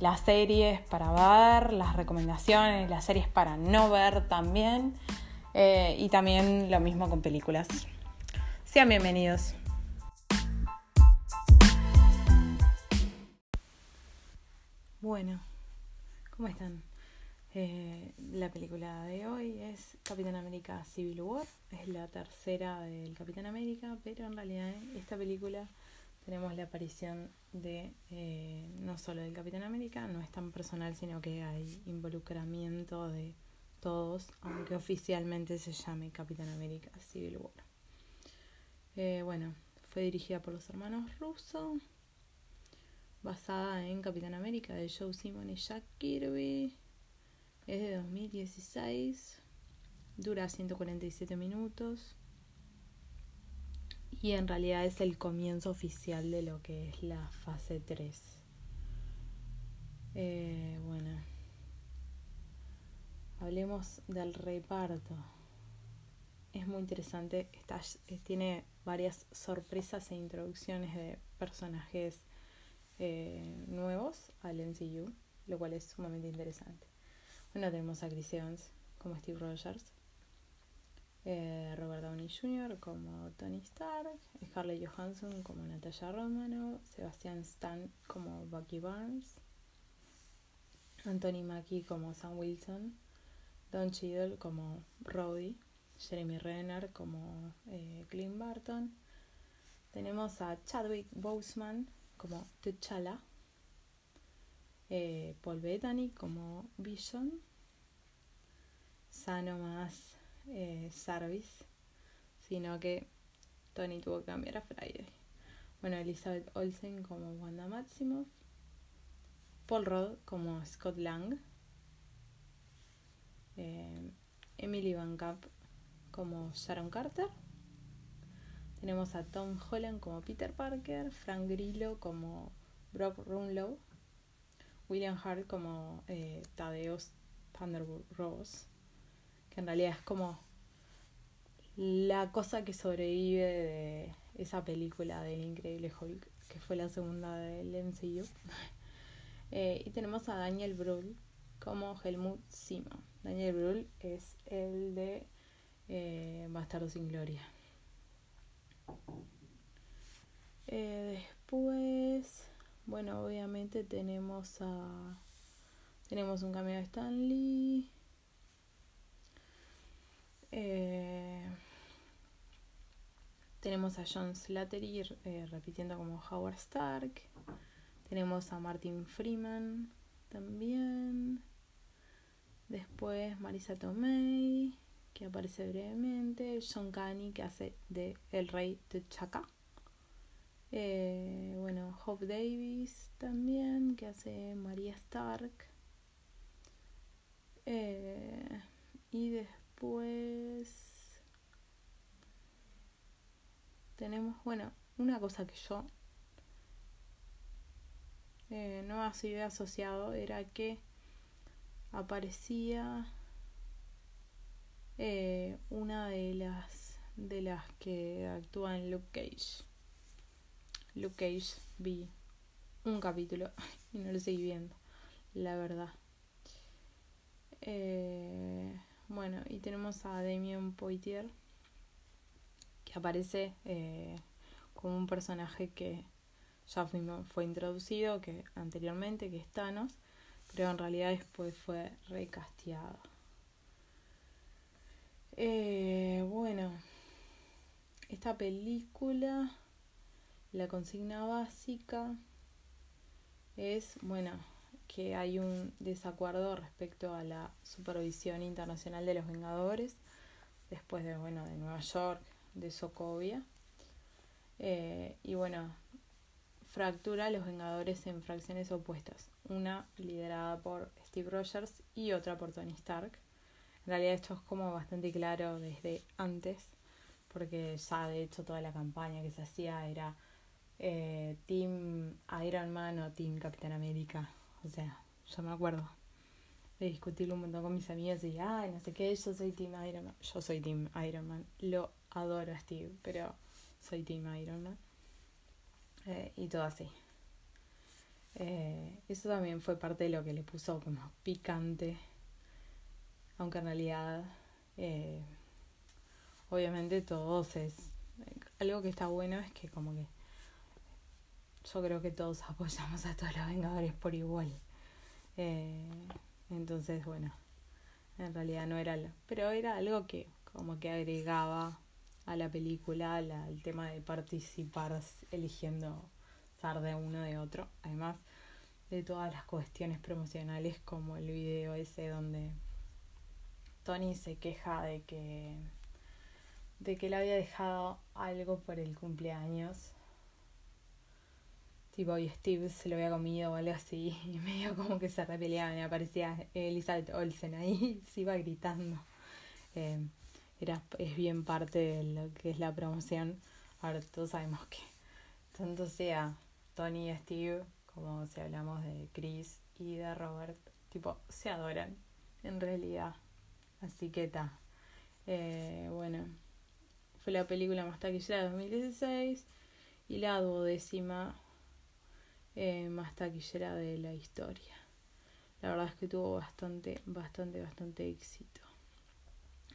las series para ver, las recomendaciones, las series para no ver también. Eh, y también lo mismo con películas. Sean bienvenidos. Bueno, ¿cómo están? Eh, la película de hoy es Capitán América Civil War. Es la tercera del Capitán América, pero en realidad esta película tenemos la aparición de eh, no solo del Capitán América, no es tan personal, sino que hay involucramiento de todos, aunque oficialmente se llame Capitán América Civil War. Eh, bueno, fue dirigida por los hermanos Russo, basada en Capitán América de Joe Simon y Jack Kirby. Es de 2016, dura 147 minutos y en realidad es el comienzo oficial de lo que es la fase 3. Eh, bueno, hablemos del reparto. Es muy interesante, está, tiene varias sorpresas e introducciones de personajes eh, nuevos al MCU, lo cual es sumamente interesante. Bueno, tenemos a Chris Evans como Steve Rogers, eh, Downey Jr. como Tony Stark, Scarlett Johansson como Natasha Romano, Sebastian Stan como Bucky Barnes, Anthony Mackie como Sam Wilson, Don Cheadle como Rhodey, Jeremy Renner como eh, Clint Barton. Tenemos a Chadwick Boseman como T'Challa, eh, Paul Bettany como Vision, Sano más eh, Sarvis, sino que Tony tuvo que cambiar a Friday. Bueno, Elizabeth Olsen como Wanda Maximoff, Paul Rudd como Scott Lang, eh, Emily Van Camp como Sharon Carter. Tenemos a Tom Holland como Peter Parker, Frank Grillo como Brock Runlow, William Hart como eh, Thaddeus Thunderbolt Ross, que en realidad es como la cosa que sobrevive de esa película del Increíble Hulk, que fue la segunda del MCU. Eh, y tenemos a Daniel Brühl como Helmut Sima. Daniel Brühl es el de eh, Bastardo sin Gloria. Eh, después, bueno, obviamente tenemos a tenemos un cameo de Stan Lee. Eh, tenemos a John Slattery eh, repitiendo como Howard Stark. Tenemos a Martin Freeman también. Después Marisa Tomei, que aparece brevemente. John Canny, que hace de El Rey de Chaka. Eh, bueno, Hope Davis también, que hace María Stark. y después tenemos, bueno, una cosa que yo eh, no había asociado era que aparecía eh, una de las de las que actúa en Luke Cage. Luke Cage vi un capítulo y no lo seguí viendo, la verdad. Eh, bueno, y tenemos a Damien Poitier, aparece eh, como un personaje que ya fue, introducido que anteriormente, que es Thanos, pero en realidad después fue recasteado. Eh, bueno, esta película, la consigna básica es, bueno, que hay un desacuerdo respecto a la supervisión internacional de los Vengadores, después de, bueno, de Nueva York, de Sokovia. Eh, y bueno, fractura a los Vengadores en fracciones opuestas, una liderada por Steve Rogers y otra por Tony Stark. En realidad esto es como bastante claro desde antes, porque ya de hecho toda la campaña que se hacía era eh, Team Iron Man o Team Capitán América. O sea, yo me acuerdo de discutirlo un montón con mis amigos y, ay, no sé qué, yo soy Team Iron Man. Yo soy Team Iron Man. Lo adoro a Steve, pero soy Team Iron Man. Eh, y todo así. Eh, eso también fue parte de lo que le puso como picante. Aunque en realidad, eh, obviamente todos es... Algo que está bueno es que como que yo creo que todos apoyamos a todos los Vengadores por igual. entonces, bueno, en realidad no era... Pero era algo que como que agregaba a la película el tema de participar eligiendo estar de uno de otro. Además de todas las cuestiones promocionales como el video ese donde Tony se queja de que de que le había dejado algo por el cumpleaños. Tipo, y Steve se lo había comido o algo así. Y medio como que se repeleaban y aparecía Elizabeth Olsen ahí se iba gritando. Eh, era, es bien parte de lo que es la promoción. Ahora todos sabemos que tanto sea Tony y Steve como si hablamos de Chris y de Robert, tipo, se adoran en realidad. Así que está. Eh, bueno, fue la película más taquillera de 2016 y la duodécima eh, más taquillera de la historia. La verdad es que tuvo bastante, bastante, bastante éxito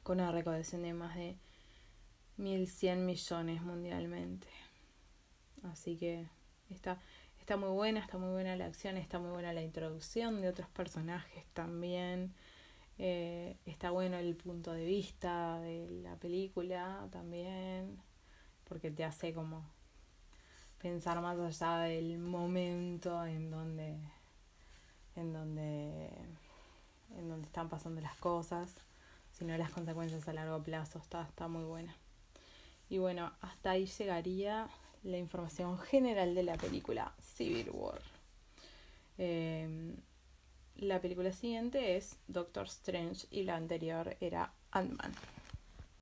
con una recaudación de más de 1.100 millones mundialmente. Así que está, está muy buena, está muy buena la acción, está muy buena la introducción de otros personajes también. Eh, está bueno el punto de vista de la película también, porque te hace como pensar más allá del momento en donde en donde en donde están pasando las cosas sino las consecuencias a largo plazo. Está, está muy buena. Y bueno, hasta ahí llegaría la información general de la película Civil War. Em, la película siguiente es Doctor Strange y la anterior era Ant-Man.